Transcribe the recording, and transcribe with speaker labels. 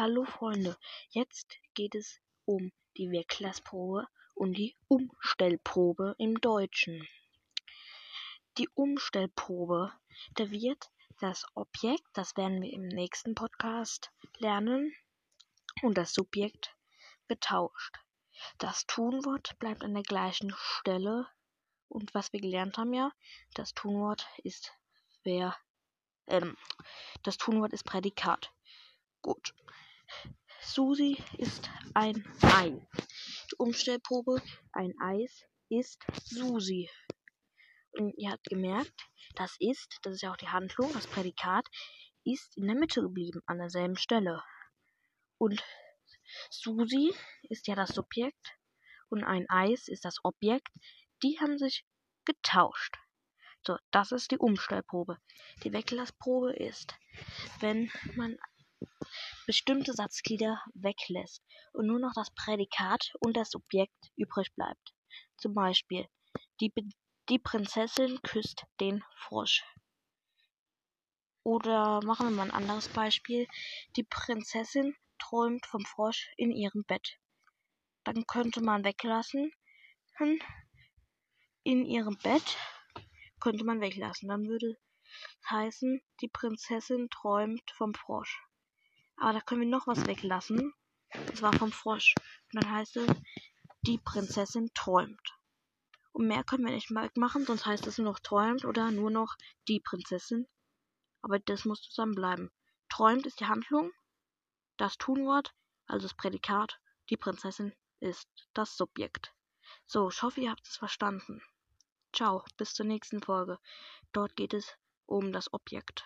Speaker 1: Hallo Freunde, jetzt geht es um die Weglassprobe und die Umstellprobe im Deutschen. Die Umstellprobe, da wird das Objekt, das werden wir im nächsten Podcast lernen, und das Subjekt getauscht. Das Tunwort bleibt an der gleichen Stelle und was wir gelernt haben ja, das Tunwort ist wer, ähm, das Tunwort ist Prädikat. Gut. Susi ist ein Ei. Die Umstellprobe, ein Eis ist Susi. Und ihr habt gemerkt, das ist, das ist ja auch die Handlung, das Prädikat, ist in der Mitte geblieben, an derselben Stelle. Und Susi ist ja das Subjekt und ein Eis ist das Objekt. Die haben sich getauscht. So, das ist die Umstellprobe. Die Weglassprobe ist, wenn man bestimmte Satzglieder weglässt und nur noch das Prädikat und das Subjekt übrig bleibt. Zum Beispiel, die, die Prinzessin küsst den Frosch. Oder machen wir mal ein anderes Beispiel. Die Prinzessin träumt vom Frosch in ihrem Bett. Dann könnte man weglassen. In ihrem Bett könnte man weglassen. Dann würde heißen, die Prinzessin träumt vom Frosch. Aber da können wir noch was weglassen. Das war vom Frosch. Und dann heißt es, die Prinzessin träumt. Und mehr können wir nicht machen, sonst heißt es nur noch träumt oder nur noch die Prinzessin. Aber das muss zusammenbleiben. Träumt ist die Handlung, das Tunwort, also das Prädikat, die Prinzessin ist das Subjekt. So, ich hoffe, ihr habt es verstanden. Ciao, bis zur nächsten Folge. Dort geht es um das Objekt.